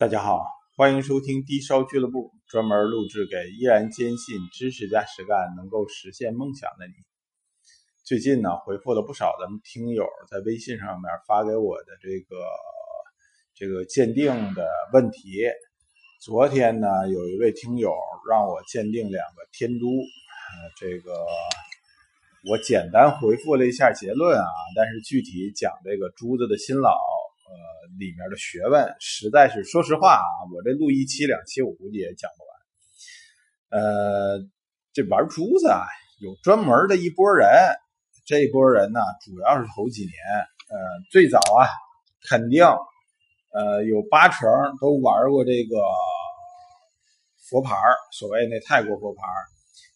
大家好，欢迎收听低烧俱乐部，专门录制给依然坚信知识加实干能够实现梦想的你。最近呢，回复了不少咱们听友在微信上面发给我的这个这个鉴定的问题。昨天呢，有一位听友让我鉴定两个天珠，这个我简单回复了一下结论啊，但是具体讲这个珠子的新老。呃，里面的学问实在是，说实话啊，我这录一期两期，我估计也讲不完。呃，这玩珠子啊，有专门的一拨人，这一波人呢，主要是头几年，呃，最早啊，肯定，呃，有八成都玩过这个佛牌所谓那泰国佛牌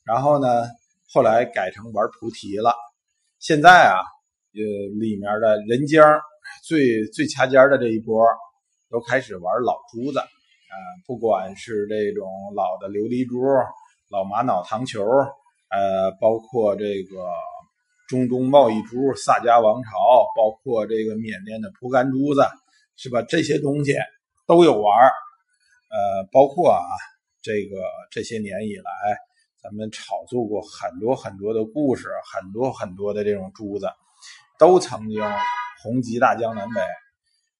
然后呢，后来改成玩菩提了。现在啊，呃，里面的人精最最掐尖的这一波，都开始玩老珠子，啊，不管是这种老的琉璃珠、老玛瑙糖球，呃，包括这个中东贸易珠、萨迦王朝，包括这个缅甸的蒲甘珠子，是吧？这些东西都有玩呃，包括啊，这个这些年以来，咱们炒作过很多很多的故事，很多很多的这种珠子，都曾经。红极大江南北，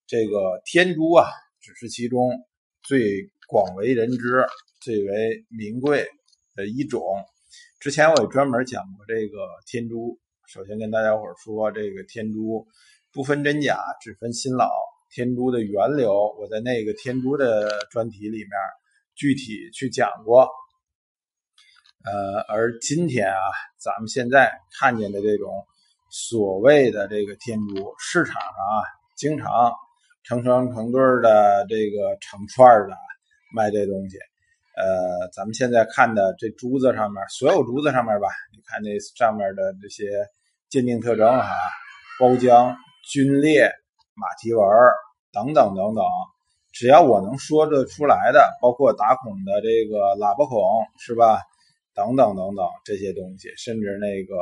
这个天珠啊，只是其中最广为人知、最为名贵的一种。之前我也专门讲过这个天珠。首先跟大家伙说，这个天珠不分真假，只分新老。天珠的源流，我在那个天珠的专题里面具体去讲过。呃，而今天啊，咱们现在看见的这种。所谓的这个天珠，市场上啊，经常成双成对的，这个成串的卖这东西。呃，咱们现在看的这珠子上面，所有珠子上面吧，你看那上面的这些鉴定特征哈，包浆、皲裂、马蹄纹等等等等，只要我能说得出来的，包括打孔的这个喇叭孔是吧？等等等等这些东西，甚至那个。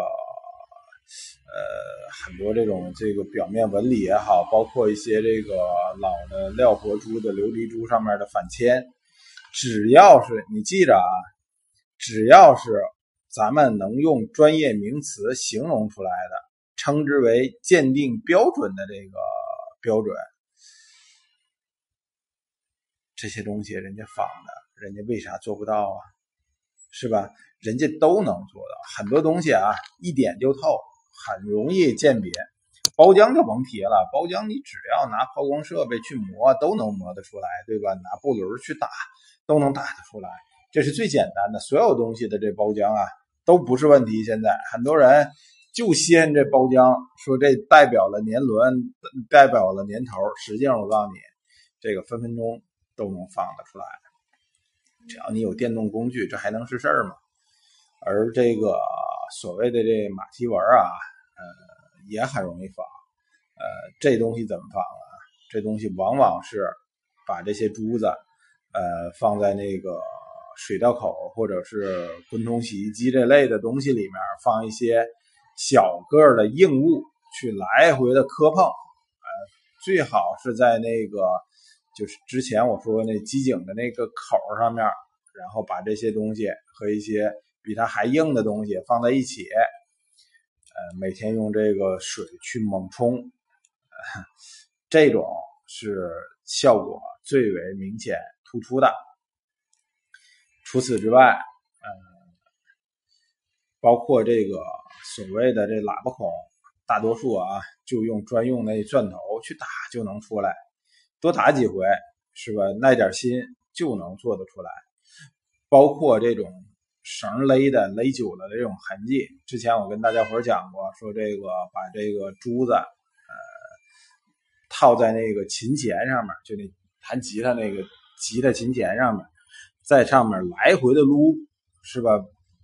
呃，很多这种这个表面纹理也好，包括一些这个老的料活珠的琉璃珠上面的反铅，只要是你记着啊，只要是咱们能用专业名词形容出来的，称之为鉴定标准的这个标准，这些东西人家仿的，人家为啥做不到啊？是吧？人家都能做到，很多东西啊，一点就透。很容易鉴别，包浆就甭提了。包浆你只要拿抛光设备去磨，都能磨得出来，对吧？拿布轮去打，都能打得出来。这是最简单的，所有东西的这包浆啊，都不是问题。现在很多人就掀这包浆，说这代表了年轮，代表了年头。实际上，我告诉你，这个分分钟都能放得出来。只要你有电动工具，这还能是事儿吗？而这个。所谓的这马蹄纹啊，呃，也很容易仿。呃，这东西怎么仿啊？这东西往往是把这些珠子，呃，放在那个水道口或者是滚筒洗衣机这类的东西里面，放一些小个的硬物去来回的磕碰。呃，最好是在那个就是之前我说那机井的那个口上面，然后把这些东西和一些。比它还硬的东西放在一起，呃，每天用这个水去猛冲，这种是效果最为明显突出的。除此之外，呃，包括这个所谓的这喇叭孔，大多数啊就用专用那钻头去打就能出来，多打几回是吧？耐点心就能做得出来。包括这种。绳勒的勒久了的这种痕迹，之前我跟大家伙讲过，说这个把这个珠子，呃，套在那个琴弦上面，就那弹吉他那个吉他琴弦上面，在上面来回的撸，是吧？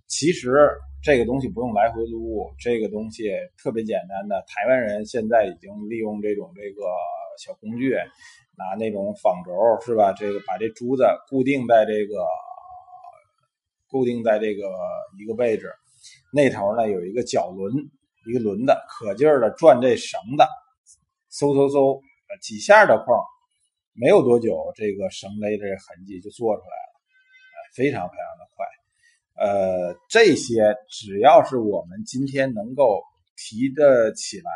其实这个东西不用来回撸，这个东西特别简单的。台湾人现在已经利用这种这个小工具，拿那种纺轴，是吧？这个把这珠子固定在这个。固定在这个一个位置，那头呢有一个脚轮，一个轮子，可劲儿的转这绳子，嗖嗖嗖，几下的空，没有多久，这个绳勒的痕迹就做出来了，非常非常的快。呃，这些只要是我们今天能够提得起来，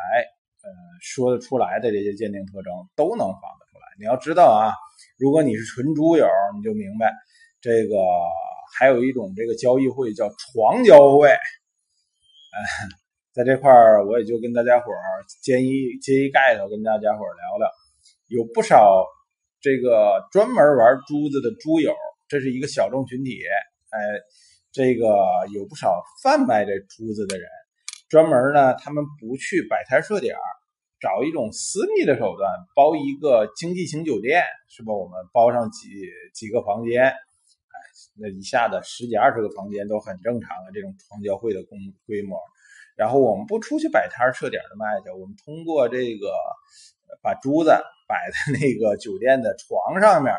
呃，说得出来的这些鉴定特征，都能仿得出来。你要知道啊，如果你是纯猪友，你就明白这个还有一种这个交易会叫床交会。哎，在这块儿，我也就跟大家伙儿揭一揭一盖头，跟大家伙儿聊聊，有不少。这个专门玩珠子的猪友，这是一个小众群体。哎，这个有不少贩卖这珠子的人，专门呢，他们不去摆摊设点，找一种私密的手段，包一个经济型酒店，是吧？我们包上几几个房间，那一下子十几二十个房间都很正常的这种床交会的规规模。然后我们不出去摆摊设点的卖去，我们通过这个把珠子。摆在那个酒店的床上面，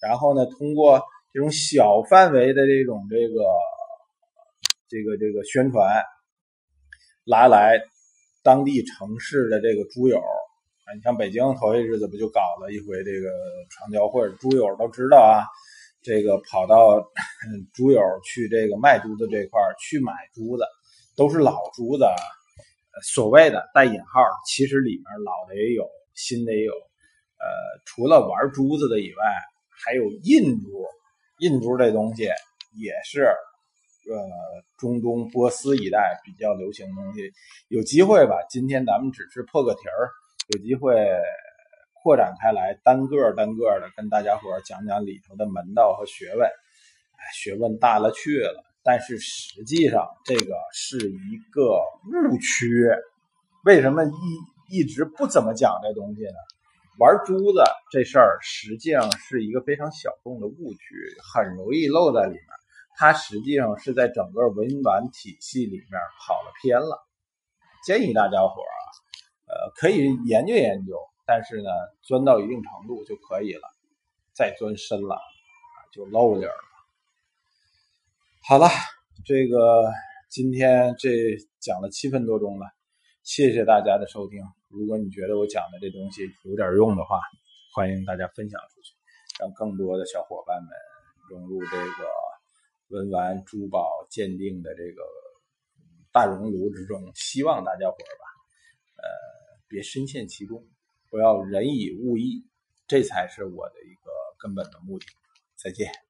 然后呢，通过这种小范围的这种这个这个这个宣传，拉来当地城市的这个猪友啊，你像北京头些日子不就搞了一回这个床交会，猪友都知道啊，这个跑到猪友去这个卖珠子这块去买珠子，都是老珠子，所谓的带引号，其实里面老的也有。新的也有，呃，除了玩珠子的以外，还有印珠。印珠这东西也是，呃，中东波斯一带比较流行的东西。有机会吧，今天咱们只是破个题儿，有机会扩展开来，单个单个的跟大家伙讲讲里头的门道和学问。学问大了去了，但是实际上这个是一个误区。为什么一？一直不怎么讲这东西呢，玩珠子这事儿实际上是一个非常小众的误区，很容易漏在里面。它实际上是在整个文玩体系里面跑了偏了。建议大家伙啊，呃，可以研究研究，但是呢，钻到一定程度就可以了，再钻深了就漏点了。好了，这个今天这讲了七分多钟了。谢谢大家的收听。如果你觉得我讲的这东西有点用的话，欢迎大家分享出去，让更多的小伙伴们融入这个文玩珠宝鉴定的这个大熔炉之中。希望大家伙儿吧，呃，别深陷其中，我要人以物易，这才是我的一个根本的目的。再见。